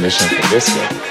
definition for this one.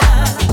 Coming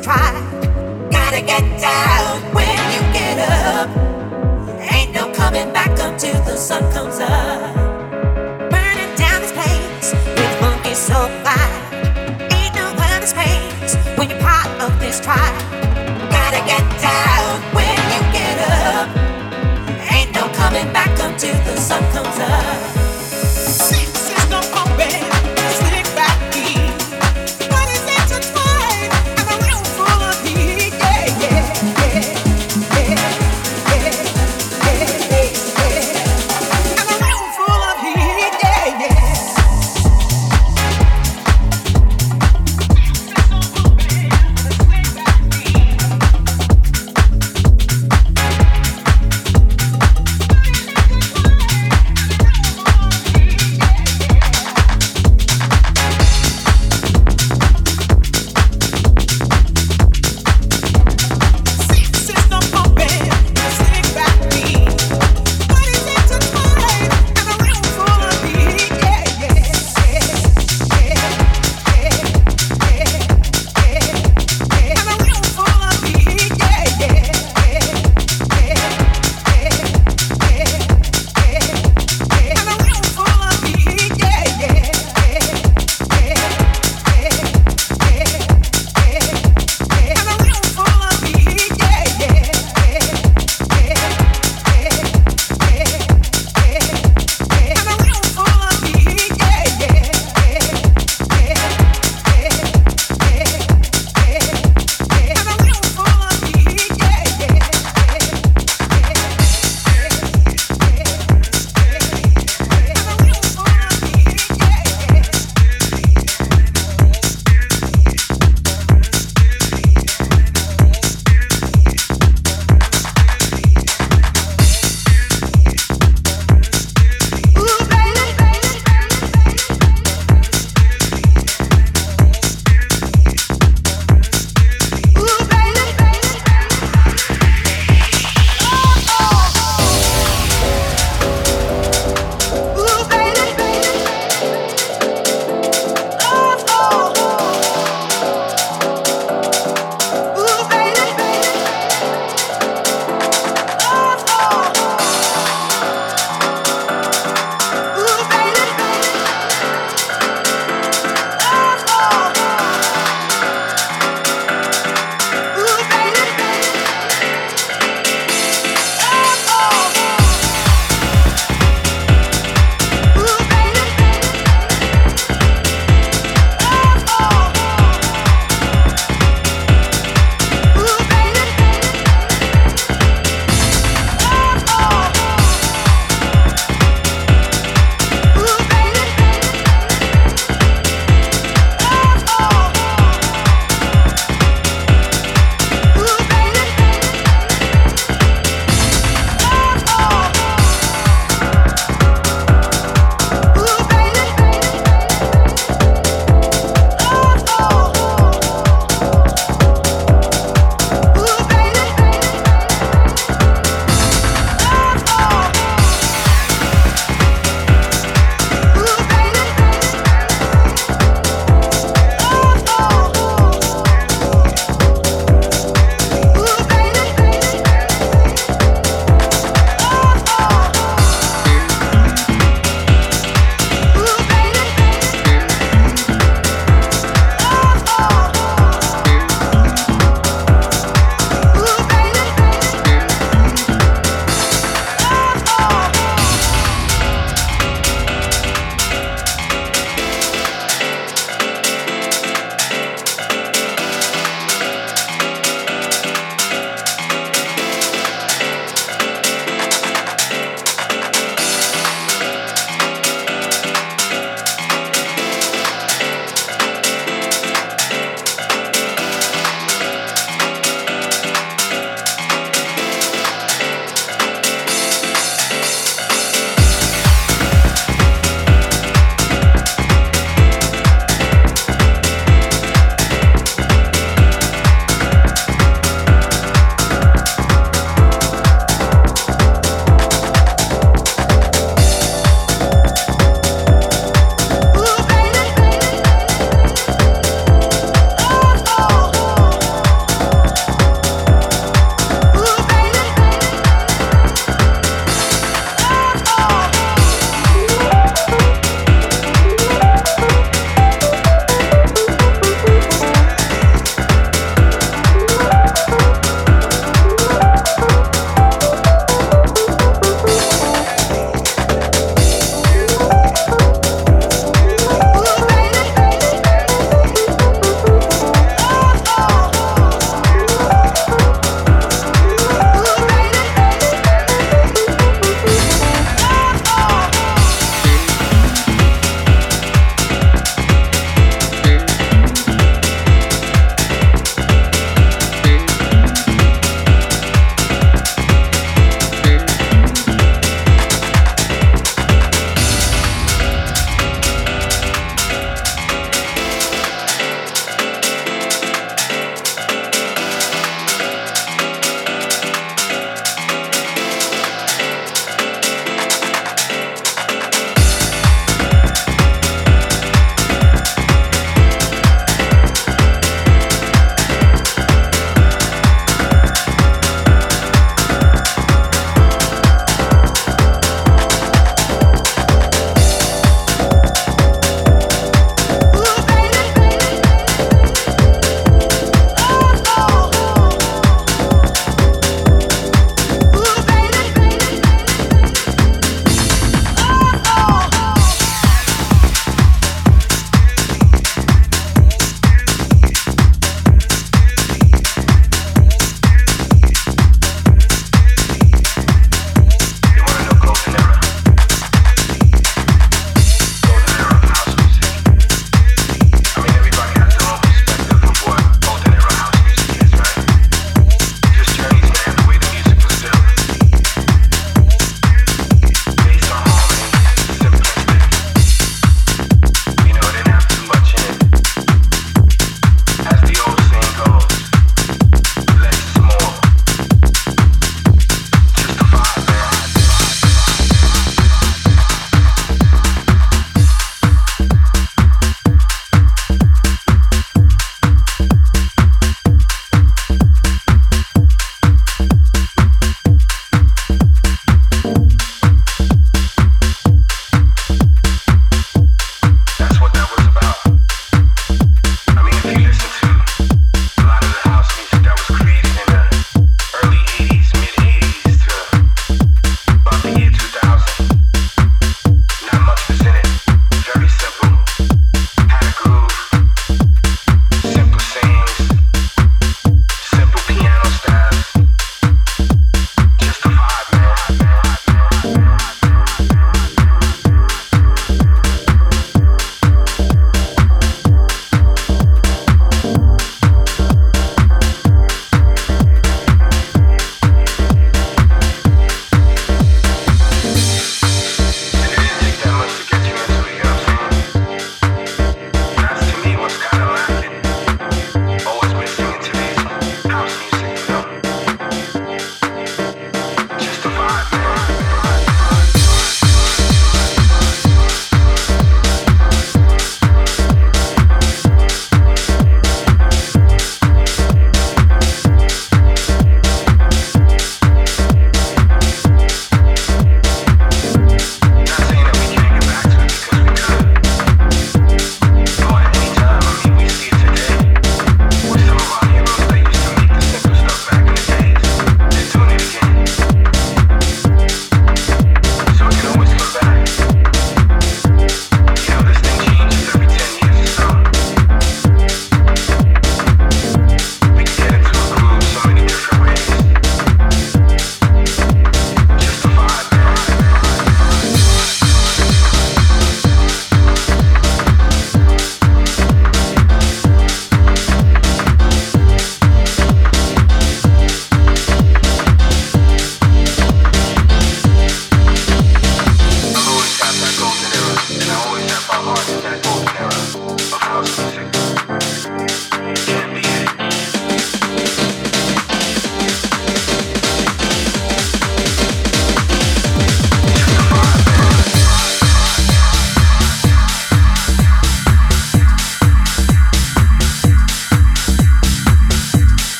back until